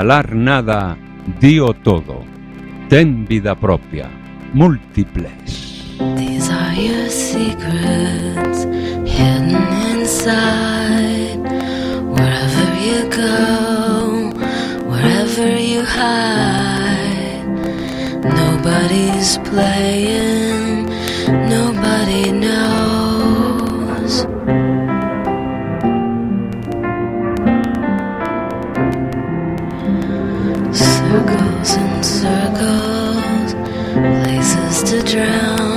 nada, dio todo. Ten vida propia. Múltiples. These are your secrets hidden inside. Wherever you go, wherever you hide, nobody's playing. drown.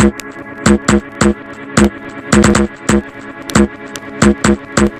Thank you.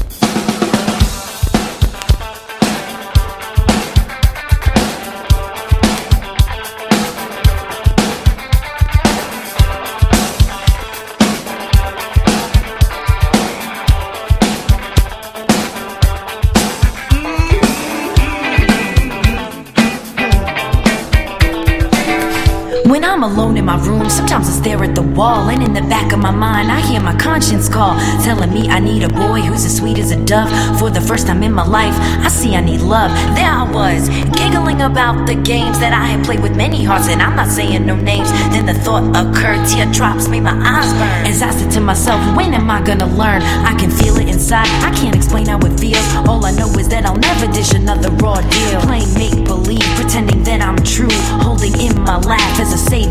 I'm alone in my room, sometimes I stare at the wall, and in the back of my mind, I hear my conscience call, telling me I need a boy who's as sweet as a dove. For the first time in my life, I see I need love. There I was, giggling about the games that I had played with many hearts, and I'm not saying no names. Then the thought occurred, teardrops made my eyes burn. As I said to myself, when am I gonna learn? I can feel it inside, I can't explain how it feels. All I know is that I'll never dish another raw deal. Playing make believe, pretending that I'm true, holding in my laugh as a savior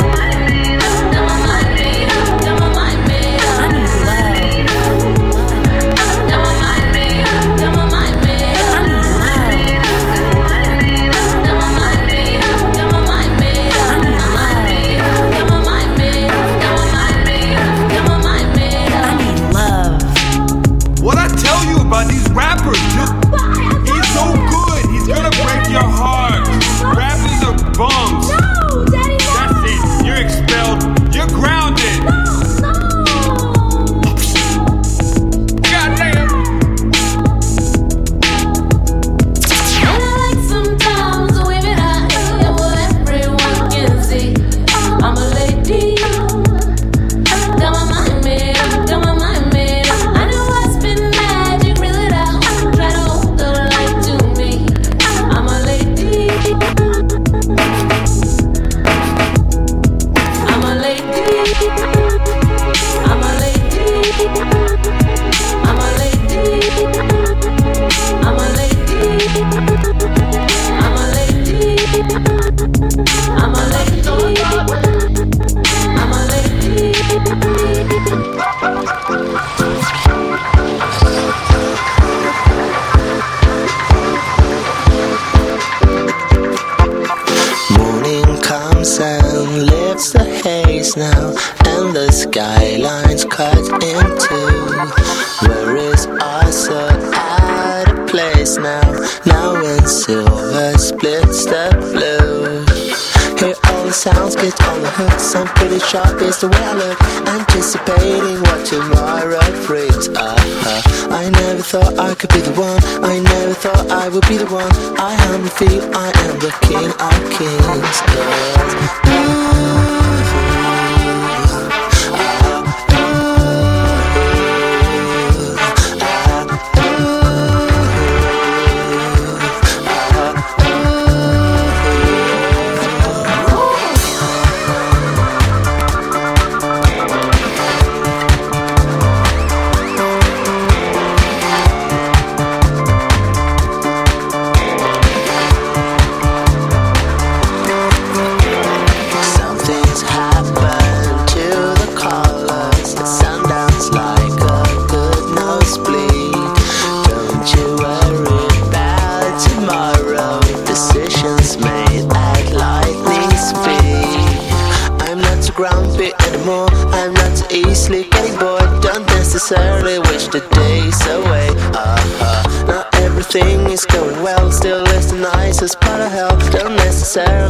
Is the way I look. Anticipating what tomorrow brings. Necessarily wish the days away. Uh-huh. Not everything is going well. Still, it's the nicest part of hell. Don't necessarily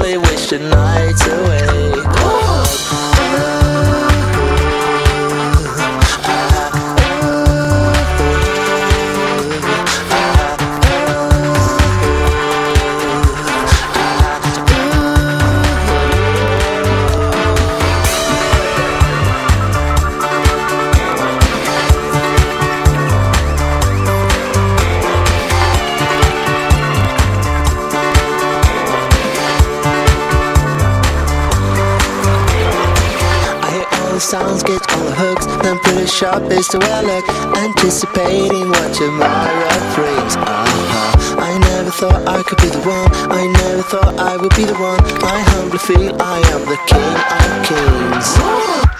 sharp is the I look. Anticipating what tomorrow brings. Uh-huh. I never thought I could be the one. I never thought I would be the one. I humbly feel I am the king of kings.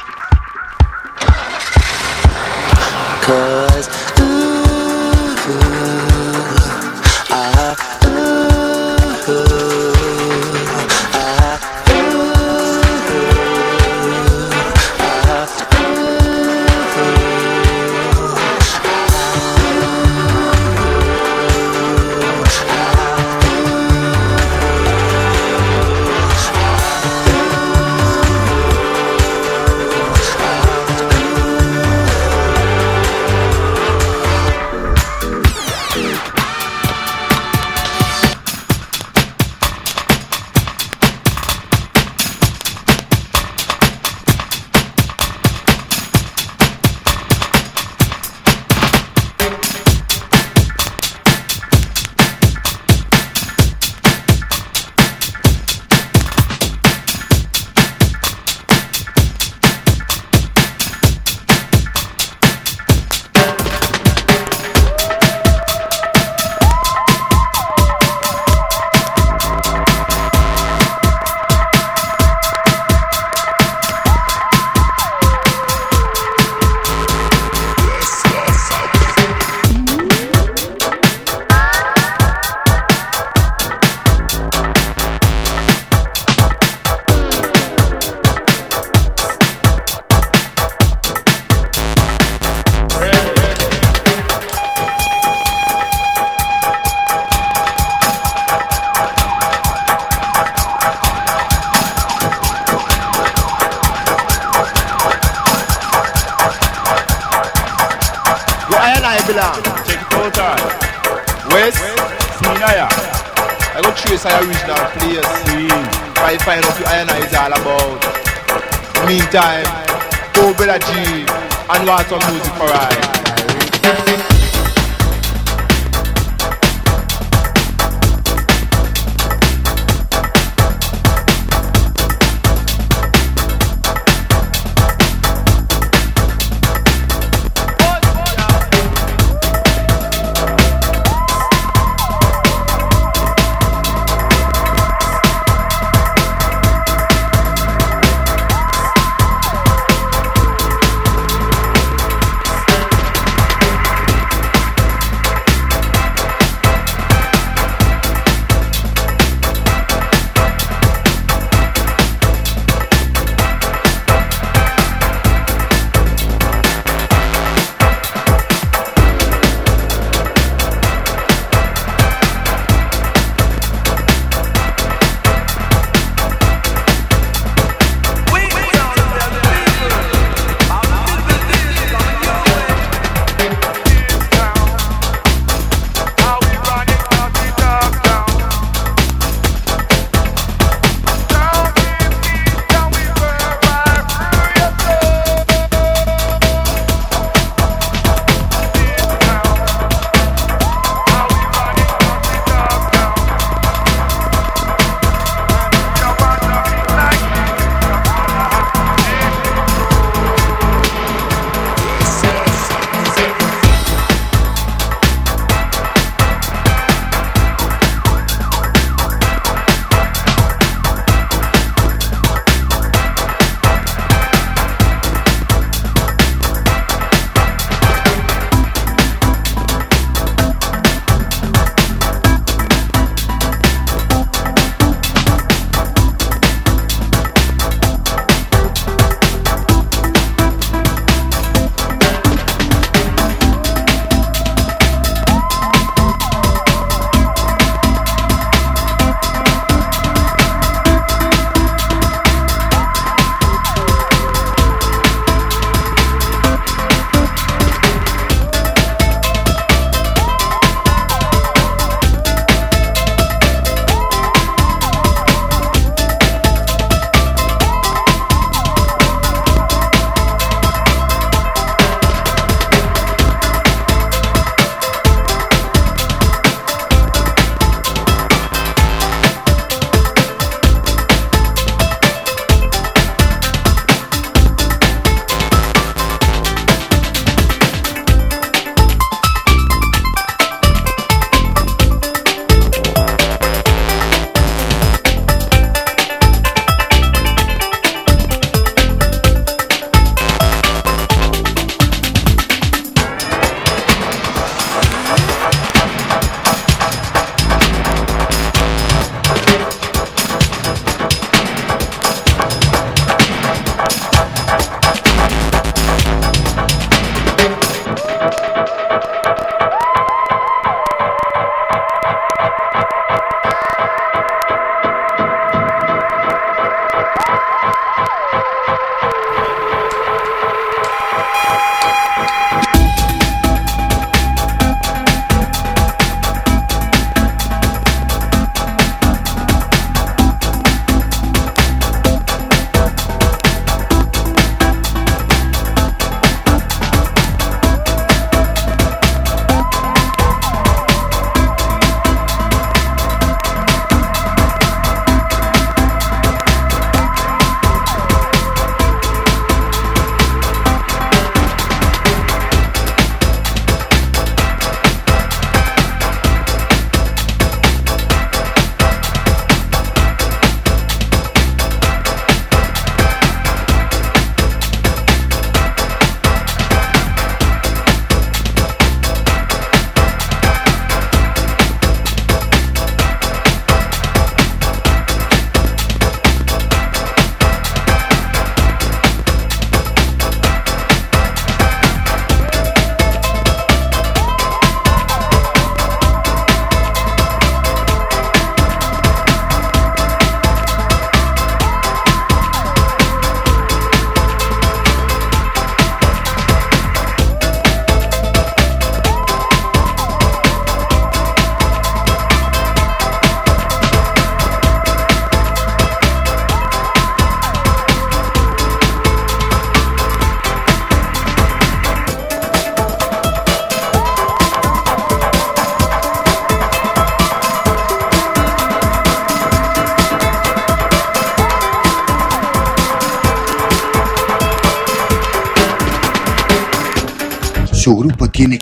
nossa música.